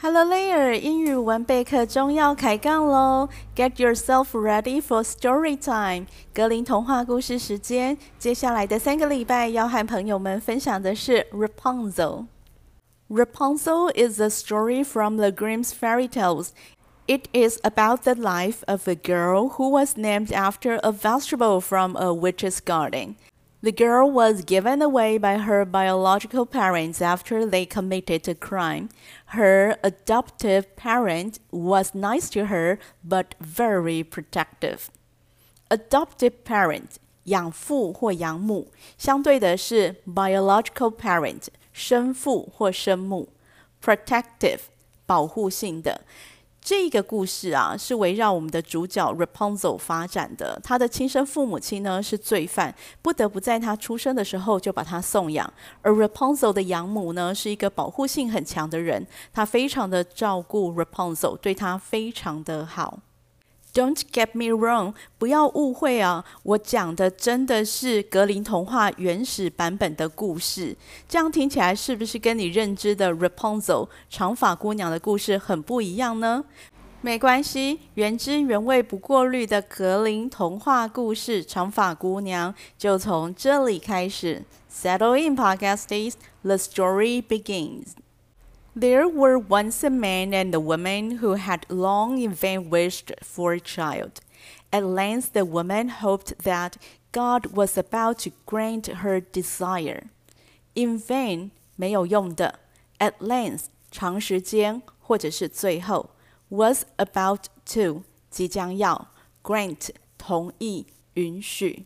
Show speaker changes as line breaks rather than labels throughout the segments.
Hello there，英语文备课中要开杠喽！Get yourself ready for story time，格林童话故事时间。接下来的三个礼拜要和朋友们分享的是 Rapunzel。Rapunzel is a story from the Grimm's fairy tales. It is about the life of a girl who was named after a vegetable from a witch's garden. The girl was given away by her biological parents after they committed a crime. Her adoptive parent was nice to her but very protective. Adoptive parent 养父或养母，相对的是 biological parent 生父或生母，protective 保护性的。 这个故事啊，是围绕我们的主角 Rapunzel 发展的。他的亲生父母亲呢是罪犯，不得不在他出生的时候就把他送养。而 Rapunzel 的养母呢是一个保护性很强的人，她非常的照顾 Rapunzel，对他非常的好。Don't get me wrong，不要误会啊！我讲的真的是格林童话原始版本的故事。这样听起来是不是跟你认知的 Rapunzel 长发姑娘的故事很不一样呢？没关系，原汁原味不过滤的格林童话故事《长发姑娘》就从这里开始。Settle in, podcasties，the story begins. There were once a man and a woman who had long in vain wished for a child. At length, the woman hoped that God was about to grant her desire. In vain 没有用的，at length 长时间或者是最后，was about to 即将要，grant 同意允许。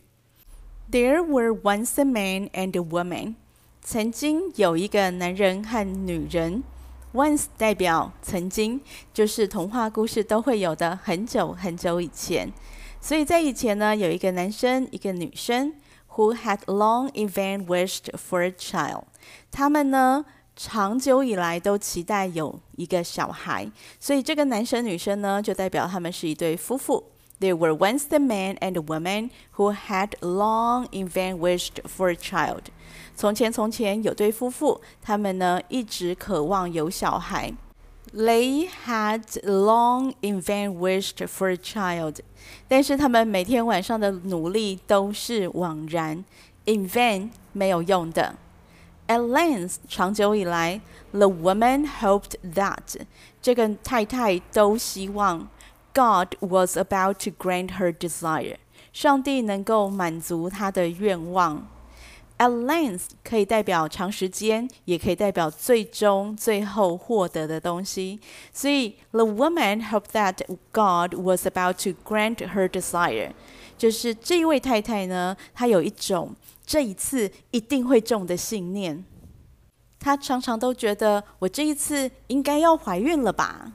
There were once a man and a woman. 曾经有一个男人和女人。 Once 代表曾经，就是童话故事都会有的，很久很久以前。所以在以前呢，有一个男生，一个女生，who had long even wished for a child。他们呢，长久以来都期待有一个小孩。所以这个男生女生呢，就代表他们是一对夫妇。There were once the man and woman who had long in vain wished for a child。从前，从前有对夫妇，他们呢一直渴望有小孩。They had long in vain wished for a child，但是他们每天晚上的努力都是枉然，in vain 没有用的。At length，长久以来，the woman hoped that 这个太太都希望 God was about to grant her desire，上帝能够满足她的愿望。At length 可以代表长时间，也可以代表最终、最后获得的东西。所以，the woman hoped that God was about to grant her desire，就是这位太太呢，她有一种这一次一定会中的信念。她常常都觉得，我这一次应该要怀孕了吧。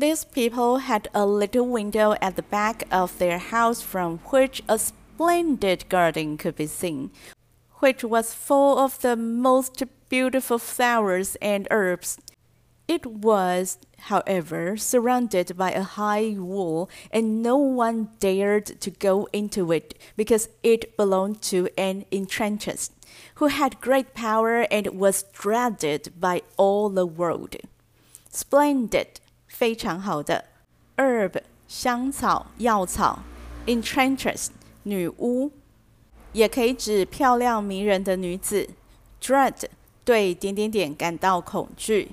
These people had a little window at the back of their house from which a splendid garden could be seen, which was full of the most beautiful flowers and herbs. It was, however, surrounded by a high wall, and no one dared to go into it because it belonged to an enchantress who had great power and was dreaded by all the world. Splendid, 非常好的，herb 香草、药草，enchantress 女巫，也可以指漂亮迷人的女子。Dread 对点点点感到恐惧。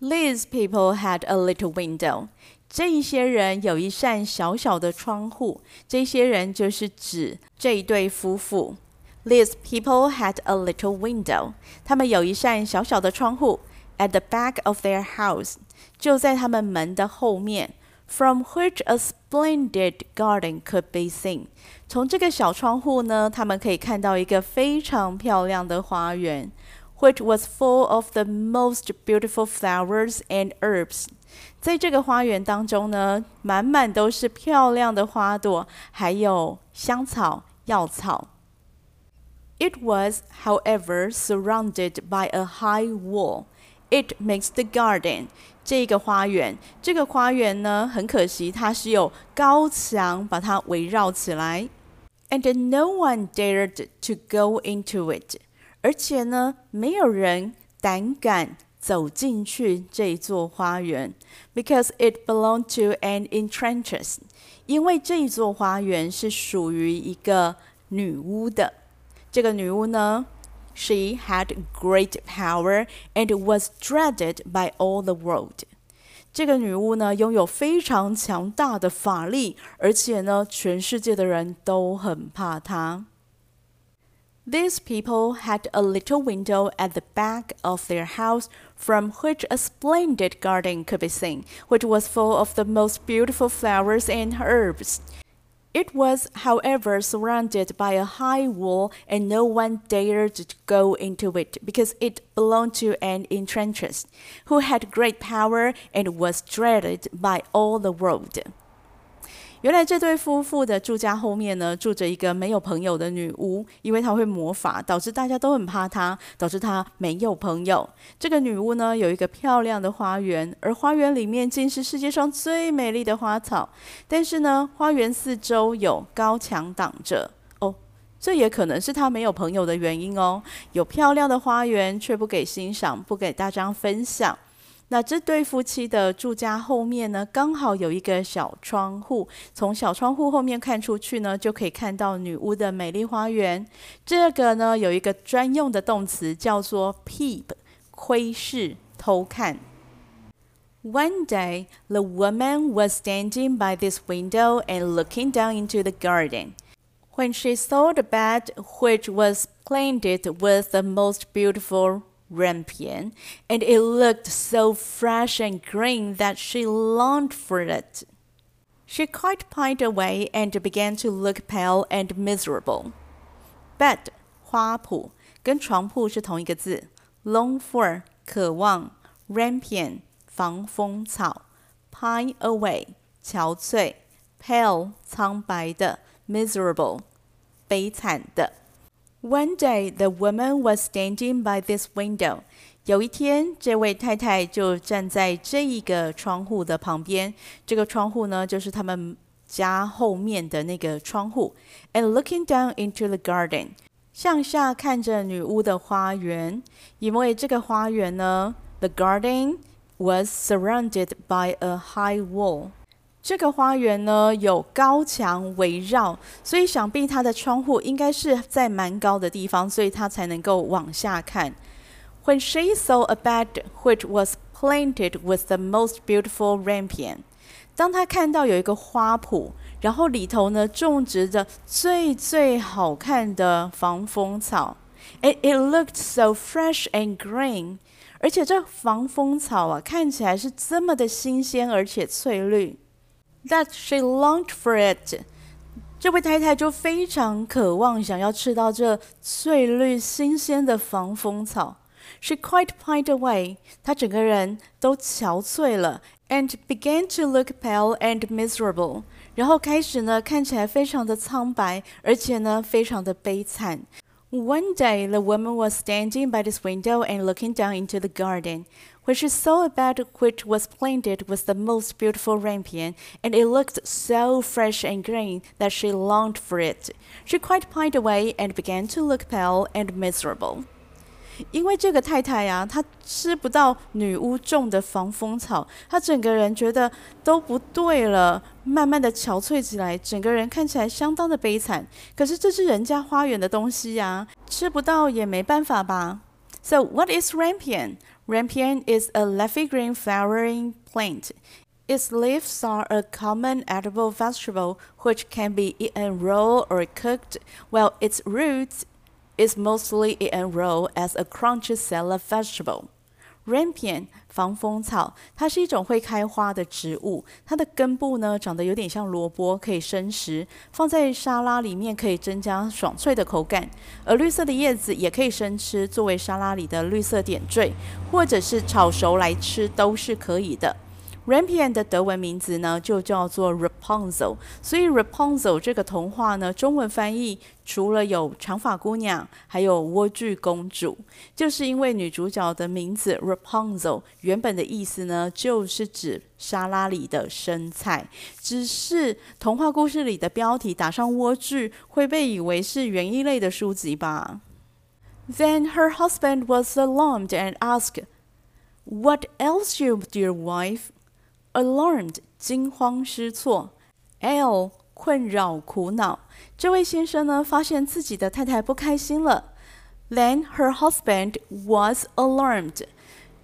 These people had a little window。这一些人有一扇小小的窗户。这些人就是指这一对夫妇。These people had a little window。他们有一扇小小的窗户。At the back of their house， 就在他们门的后面。from which a splendid garden could be seen。从这个小窗户呢，他们可以看到一个非常漂亮的花园，which was full of the most beautiful flowers and herbs。在这个花园当中呢，满满都是漂亮的花朵，还有香草、药草。It was, however, surrounded by a high wall. It makes the garden 这个花园，这个花园呢，很可惜它是有高墙把它围绕起来，and no one dared to go into it。而且呢，没有人胆敢走进去这座花园，because it belonged to an enchantress。因为这座花园是属于一个女巫的。这个女巫呢 ，she had great power and was dreaded by all the world。这个女巫呢，拥有非常强大的法力，而且呢，全世界的人都很怕她。These people had a little window at the back of their house from which a splendid garden could be seen, which was full of the most beautiful flowers and herbs. It was, however, surrounded by a high wall, and no one dared to go into it because it belonged to an enchantress who had great power and was dreaded by all the world. 原来这对夫妇的住家后面呢，住着一个没有朋友的女巫，因为她会魔法，导致大家都很怕她，导致她没有朋友。这个女巫呢，有一个漂亮的花园，而花园里面竟是世界上最美丽的花草。但是呢，花园四周有高墙挡着。哦，这也可能是她没有朋友的原因哦。有漂亮的花园，却不给欣赏，不给大家分享。那这对夫妻的住家后面呢，刚好有一个小窗户，从小窗户后面看出去呢，就可以看到女巫的美丽花园。这个呢，有一个专用的动词叫做 peep，窥视、偷看。One day, the woman was standing by this window and looking down into the garden. When she saw the bed, which was planted with the most beautiful rampion, and it looked so fresh and green that she longed for it. She quite pined away and began to look pale and miserable. Bed 花圃跟床铺是同一个字，long for 渴望，rampion 防风草，pine away 憔悴，pale 苍白的，miserable 悲惨的。 one day, the woman was standing by this window. 有一天，这位太太就站在这一个窗户的旁边。这个窗户呢，就是他们家后面的那个窗户。And looking down into the garden，向下看着女巫的花园。因为这个花园呢，the garden was surrounded by a high wall。 这个花园呢有高墙围绕，所以想必它的窗户应该是在蛮高的地方，所以它才能够往下看。When she saw a bed which was planted with the most beautiful rampion，当她看到有一个花圃，然后里头呢种植着最最好看的防风草，it it looked so fresh and green，而且这防风草啊看起来是这么的新鲜而且翠绿。that she longed for it。这位太太就非常渴望想要吃到这翠绿新鲜的防风草。She quite pined away，她整个人都憔悴了，and began to look pale and miserable。然后开始呢，看起来非常的苍白，而且呢，非常的悲惨。One day, the woman was standing by this window and looking down into the garden when she saw a bed which was planted with the most beautiful rampion, and it looked so fresh and green that she longed for it. She quite pined away and began to look pale and miserable. 因为这个太太呀、啊，她吃不到女巫种的防风草，她整个人觉得都不对了，慢慢的憔悴起来，整个人看起来相当的悲惨。可是这是人家花园的东西呀、啊，吃不到也没办法吧。So what is rampion? Rampion is a leafy green flowering plant. Its leaves are a common edible vegetable which can be eaten raw or cooked, while its roots is mostly eaten raw as a crunchy salad vegetable. Rampion 防风草，它是一种会开花的植物。它的根部呢，长得有点像萝卜，可以生食，放在沙拉里面可以增加爽脆的口感。而绿色的叶子也可以生吃，作为沙拉里的绿色点缀，或者是炒熟来吃都是可以的。Rampion 的德文名字呢，就叫做 Rapunzel。所以 Rapunzel 这个童话呢，中文翻译除了有长发姑娘，还有莴苣公主，就是因为女主角的名字 Rapunzel 原本的意思呢，就是指沙拉里的生菜。只是童话故事里的标题打上莴苣，会被以为是园艺类的书籍吧？Then her husband was alarmed and asked. What else, you dear wife? Alarmed，惊慌失措。L，困扰苦恼。这位先生呢，发现自己的太太不开心了。Then her husband was alarmed，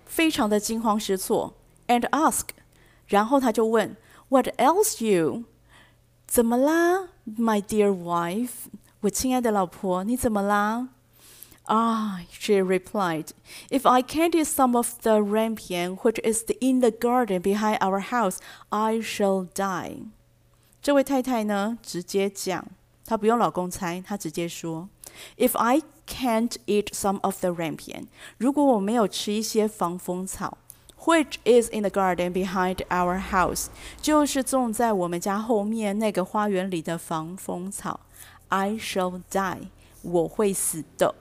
非常的惊慌失措。And ask，然后他就问，What else you？怎么啦，my dear wife？我亲爱的老婆，你怎么啦 Ah, she replied, if I can't eat some of the rampion which is in the garden behind our house, I shall die. 这位太太呢，直接讲，她不用老公猜，她直接说，If I can't eat some of the rampion，如果我没有吃一些防风草，which is in the garden behind our house，就是种在我们家后面那个花园里的防风草，I shall die，我会死的。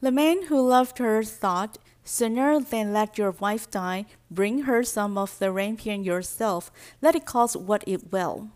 the man who loved her thought, Sooner than let your wife die, bring her some of the rampion yourself, let it cost what it will.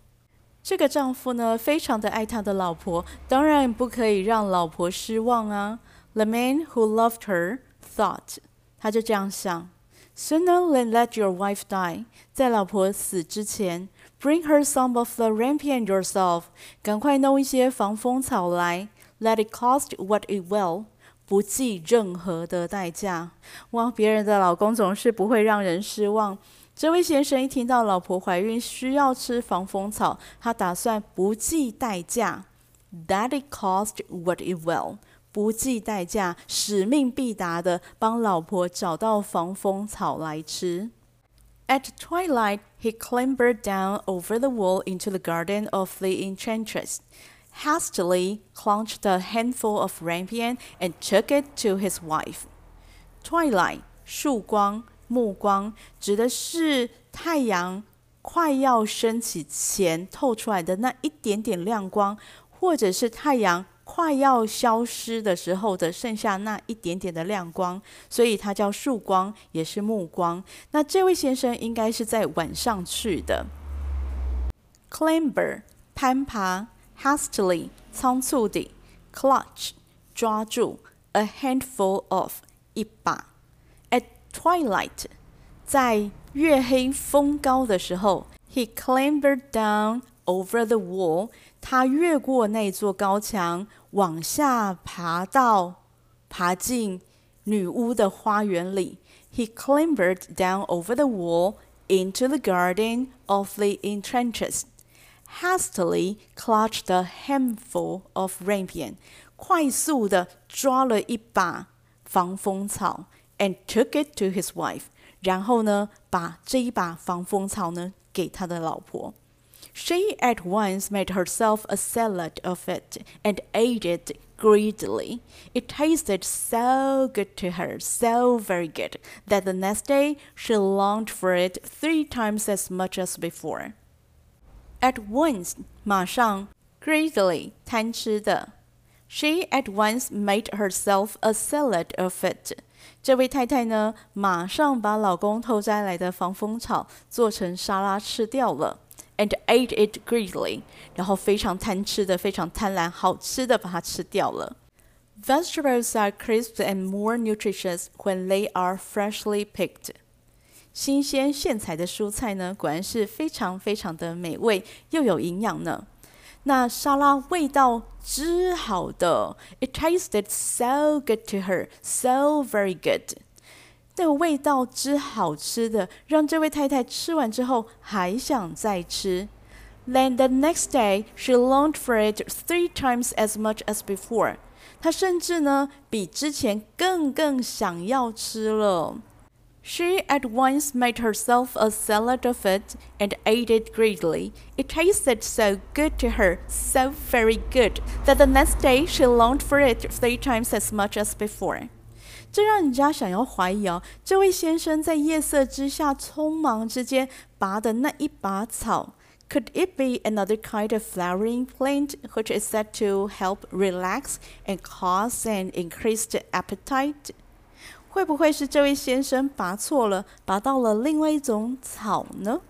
这个丈夫呢，非常的爱他的老婆，当然不可以让老婆失望啊。The man who loved her thought，他就这样想：Sooner than let your wife die，在老婆死之前，bring her some of the rampion yourself，赶快弄一些防风草来，let it cost what it will。 不计任何的代价，哇！别人的老公总是不会让人失望。这位先生一听到老婆怀孕需要吃防风草，他打算不计代价，that it cost what it will，不计代价，使命必达的帮老婆找到防风草来吃。At twilight, he clambered down over the wall into the garden of the enchantress. Hastily clutched a handful of rampion and took it to his wife. Twilight，曙光、暮光，指的是太阳快要升起前透出来的那一点点亮光，或者是太阳快要消失的时候的剩下那一点点的亮光，所以它叫曙光，也是暮光。那这位先生应该是在晚上去的。Clamber，攀爬。hastily 仓促地 clutch 抓住 a handful of 一把。At twilight 在月黑风高的时候 he clambered down over the wall 他越过那座高墙往下爬到爬进女巫的花园里。He clambered down over the wall into the garden of the enchantress hastily clutched a handful of rampion，快速的抓了一把防风草，and took it to his wife。然后呢，把这一把防风草呢给他的老婆。She at once made herself a salad of it and ate it greedily. It tasted so good to her, so very good, that the next day she longed for it three times as much as before. At once，马上；greedily，贪吃的。She at once made herself a salad of it。这位太太呢，马上把老公偷摘来的防风草做成沙拉吃掉了，and ate it greedily。然后非常贪吃的，非常贪婪，好吃的把它吃掉了。Vegetables are crisp and more nutritious when they are freshly picked。 新鲜现采的蔬菜呢，果然是非常非常的美味，又有营养呢。那沙拉味道之好的，It tasted so good to her, so very good。那味道之好吃的，让这位太太吃完之后还想再吃。Then the next day, she longed for it three times as much as before。她甚至呢，比之前更更想要吃了。She at once made herself a salad of it and ate it greedily. It tasted so good to her, so very good, that the next day she longed for it three times as much as before. 这让人家想要怀疑哦，这位先生在夜色之下匆忙之间拔的那一把草，could it be another kind of flowering plant which is said to help relax and cause an increased appetite? 会不会是这位先生拔错了，拔到了另外一种草呢？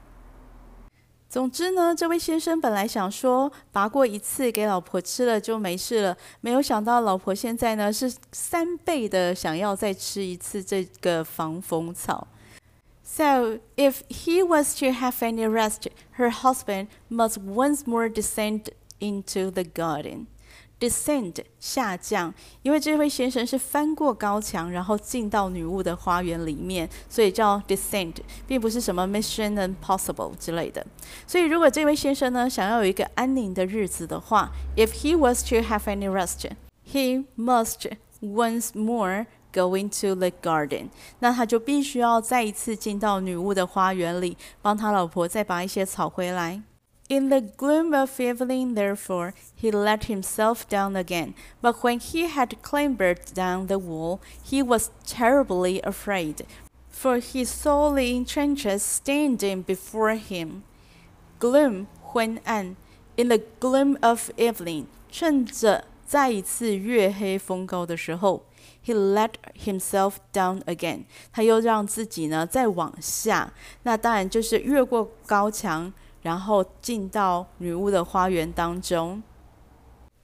总之呢，这位先生本来想说拔过一次给老婆吃了就没事了，没有想到老婆现在呢是三倍的想要再吃一次这个防风草。So, if he was to have any rest, her husband must once more descend into the garden. Descend 下降，因为这位先生是翻过高墙，然后进到女巫的花园里面，所以叫 descend，并不是什么 mission impossible 之类的。所以，如果这位先生呢想要有一个安宁的日子的话，if he was to have any rest, he must once more go into the garden。那他就必须要再一次进到女巫的花园里，帮他老婆再拔一些草回来。In the gloom of evening, therefore, he let himself down again. But when he had clambered down the wall, he was terribly afraid, for he saw the enchantress standing before him. Gloom in the gloom of evening，趁着再一次月黑风高的时候，he let himself down again，他又让自己呢再往下，那当然就是越过高墙。然后进到女巫的花园当中。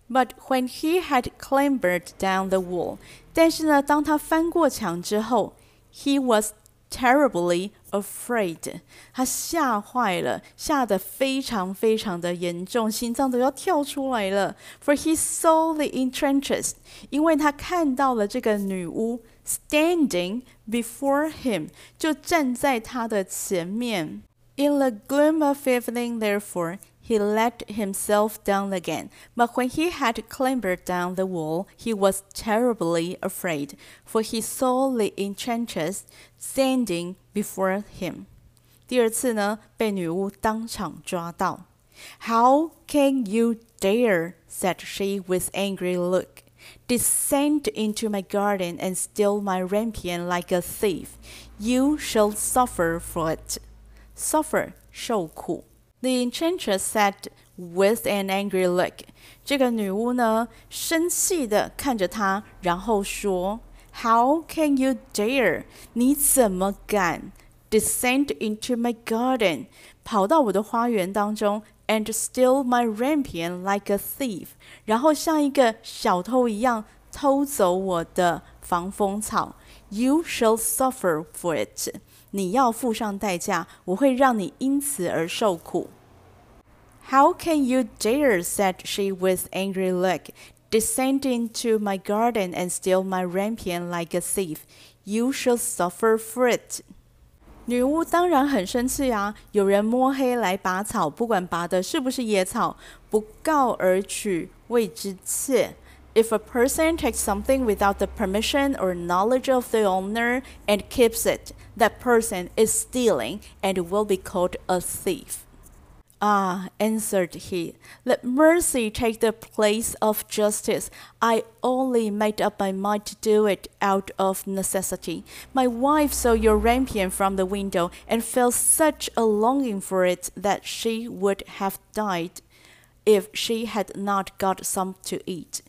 But when he had clambered down the wall，但是呢，当他翻过墙之后，he was terribly afraid，他吓坏了，吓得非常非常的严重，心脏都要跳出来了。For he saw the entrenches，因为他看到了这个女巫 standing before him，就站在他的前面。in the gloom of evening, therefore, he let himself down again. But when he had clambered down the wall, he was terribly afraid, for he saw the enchanters standing before him. 第二次呢，被女巫当场抓到。How can you dare? said she with angry look. Descend into my garden and steal my rampion like a thief. You shall suffer for it suffer 受苦。The enchantress said with an angry look，这个女巫呢生气的看着他，然后说：“How can you dare？你怎么敢 descend into my garden？跑到我的花园当中，and steal my rampion like a thief？然后像一个小偷一样偷走我的防风草？You shall suffer for it。” 你要付上代价，我会让你因此而受苦。How can you dare, said she with angry look, descend into my garden and steal my rampion like a thief? You shall suffer for it. 女巫当然很生气啊！有人摸黑来拔草，不管拔的是不是野草，不告而取，谓之窃。 If a person takes something without the permission or knowledge of the owner and keeps it, that person is stealing and will be called a thief. Ah, answered he, let mercy take the place of justice. I only made up my mind to do it out of necessity. My wife saw your rampion from the window and felt such a longing for it that she would have died if she had not got some to eat.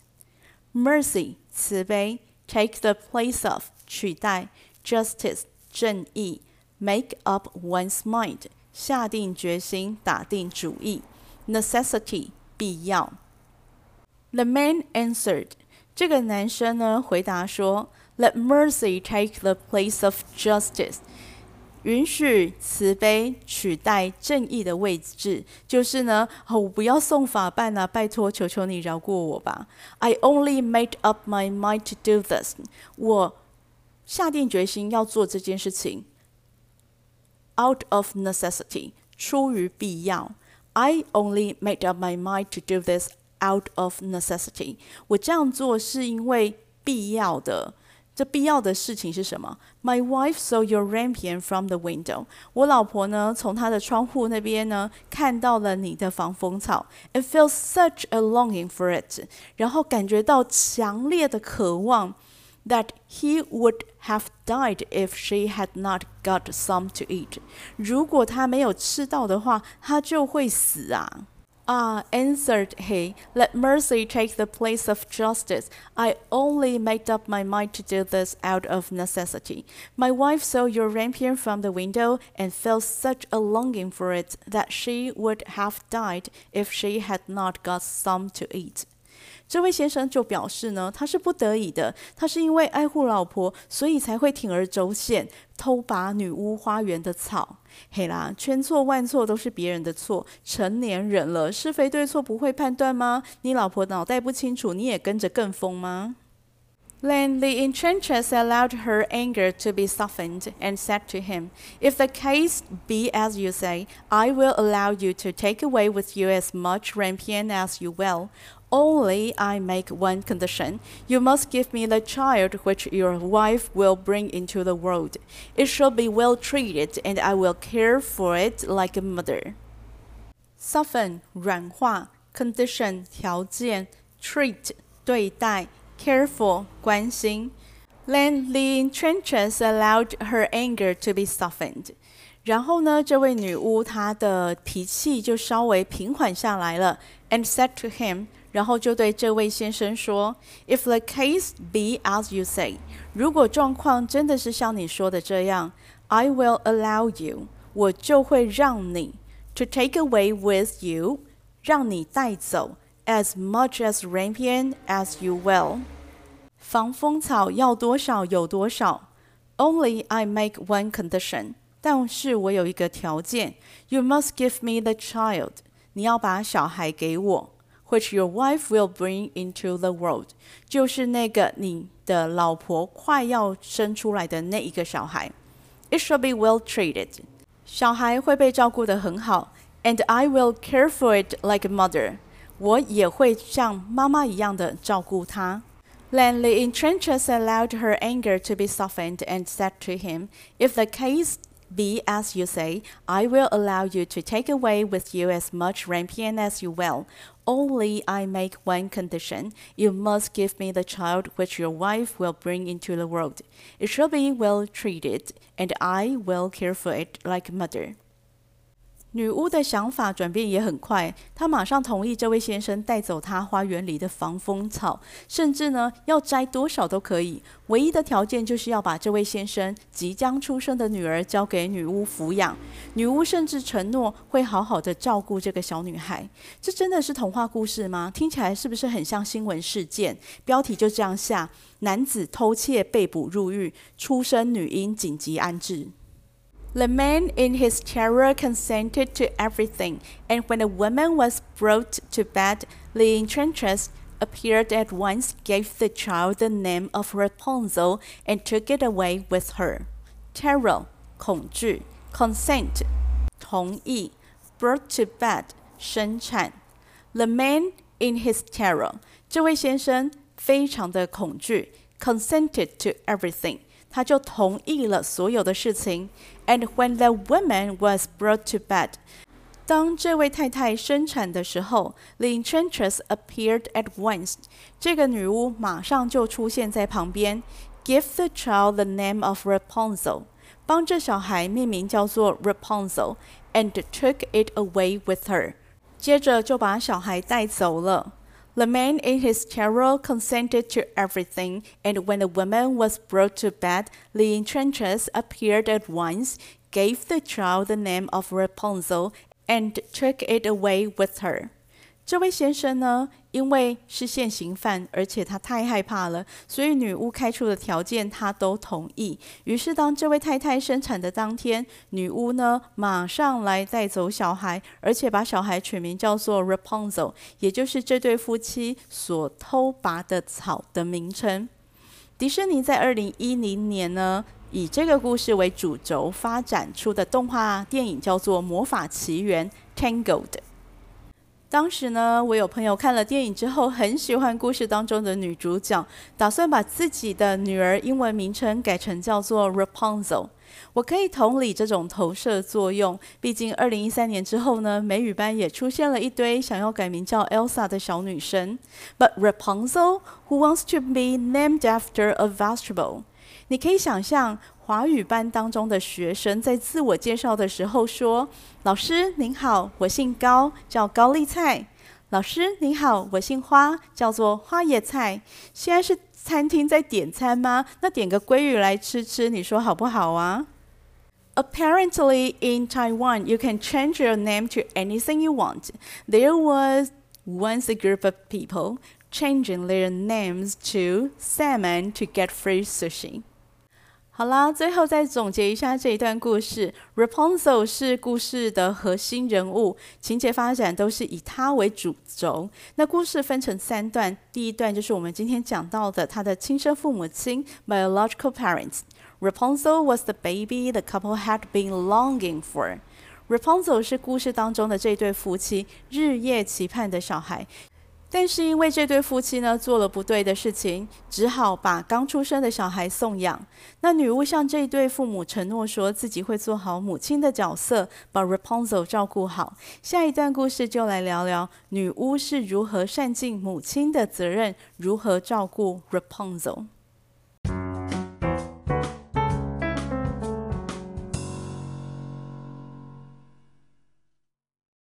Mercy 慈悲，take the place of 取代，justice 正义，make up one's mind 下定决心，打定主意，necessity 必要。The man answered，这个男生呢回答说，Let mercy take the place of justice。 允许慈悲取代正义的位置，就是呢，哦，我不要送法办啊，拜托，求求你饶过我吧。I only made up my mind to do this，我下定决心要做这件事情。Out of necessity，出于必要。I only made up my mind to do this out of necessity，我这样做是因为必要的。这必要的事情是什么？My wife saw your rampion from the window。我老婆呢，从她的窗户那边呢，看到了你的防风草。It feels such a longing for it。然后感觉到强烈的渴望，that he would have died if she had not got some to eat。如果他没有吃到的话，他就会死啊。 Ah, answered he, let mercy take the place of justice. I only made up my mind to do this out of necessity. My wife saw your rampion from the window and felt such a longing for it that she would have died if she had not got some to eat. 这位先生就表示呢，他是不得已的，他是因为爱护老婆，所以才会铤而走险偷拔女巫花园的草。嘿啦，千错万错都是别人的错，成年人了，是非对错不会判断吗？你老婆脑袋不清楚，你也跟着跟风吗？Then the enchantress allowed her anger to be softened and said to him, If the case be as you say, I will allow you to take away with you as much rampion as you will. Only I make one condition. You must give me the child which your wife will bring into the world. It shall be well treated, and I will care for it like a mother. Soften 软化，condition 条件，treat 对待，careful 关心。Then the enchantress allowed her anger to be softened. 然后呢，这位女巫她的脾气就稍微平缓下来了，and said to him. 然后就对这位先生说：“If the case be as you say，如果状况真的是像你说的这样，I will allow you，我就会让你 to take away with you，让你带走。” as much as rampion as you will. 防风草要多少有多少。Only I make one condition，但是我有一个条件。You must give me the child，你要把小孩给我 which your wife will bring into the world，就是那个你的老婆快要生出来的那一个小孩。It shall be well treated，小孩会被照顾得很好。And I will care for it like a mother，我也会像妈妈一样的照顾它。Then the Enchantress allowed her anger to be softened and said to him, If the case be as you say, I will allow you to take away with you as much rampion as you will. Only I make one condition. You must give me the child which your wife will bring into the world. It shall be well treated, and I will care for it like a mother. 女巫的想法转变也很快，她马上同意这位先生带走她花园里的防风草，甚至呢要摘多少都可以。唯一的条件就是要把这位先生即将出生的女儿交给女巫抚养。女巫甚至承诺会好好的照顾这个小女孩。这真的是童话故事吗？听起来是不是很像新闻事件？标题就这样下：男子偷窃被捕入狱，出生女婴紧急安置。The man in his terror consented to everything, and when the woman was brought to bed, the enchantress appeared at once, gave the child the name of Rapunzel, and took it away with her. Terror 恐惧，consent 同意，brought to bed 生产。The man in his terror 这位先生非常的恐惧，consented to everything 他就同意了所有的事情。And when the woman was brought to bed，当这位太太生产的时候，the enchantress appeared at once。这个女巫马上就出现在旁边，give the child the name of Rapunzel，帮这小孩命名叫做 Rapunzel，and took it away with her。接着就把小孩带走了。The man in his terror consented to everything, and when the woman was brought to bed, the enchantress appeared at once, gave the child the name of Rapunzel, and took it away with her. 这位先生呢，因为是现行犯，而且他太害怕了，所以女巫开出的条件他都同意。于是，当这位太太生产的当天，女巫呢马上来带走小孩，而且把小孩取名叫做 Rapunzel，也就是这对夫妻所偷拔的草的名称。迪士尼在二零一零年呢，以这个故事为主轴发展出的动画电影叫做《魔法奇缘》（Tangled）。当时呢，我有朋友看了电影之后，很喜欢故事当中的女主角，打算把自己的女儿英文名称改成叫做 Rapunzel。我可以同理这种投射作用，毕竟二零一三年之后呢，美语班也出现了一堆想要改名叫 Elsa 的小女生。But Rapunzel, who wants to be named after a vegetable？你可以想象。华语班当中的学生在自我介绍的时候说：“老师您好，我姓高，叫高丽菜。”老师您好，我姓花，叫做花椰菜。现在是餐厅在点餐吗？那点个鲑鱼来吃吃，你说好不好啊？Apparently, in Taiwan, you can change your name to anything you want. There was once a group of people changing their names to salmon to get free sushi. 好啦，最后再总结一下这一段故事。Rapunzel 是故事的核心人物，情节发展都是以他为主轴。那故事分成三段，第一段就是我们今天讲到的他的亲生父母亲 （biological parents）。Rapunzel was the baby the couple had been longing for. Rapunzel 是故事当中的这对夫妻日夜期盼的小孩。但是因为这对夫妻呢做了不对的事情，只好把刚出生的小孩送养。那女巫向这对父母承诺说自己会做好母亲的角色，把 Rapunzel 照顾好。下一段故事就来聊聊女巫是如何善尽母亲的责任，如何照顾 Rapunzel。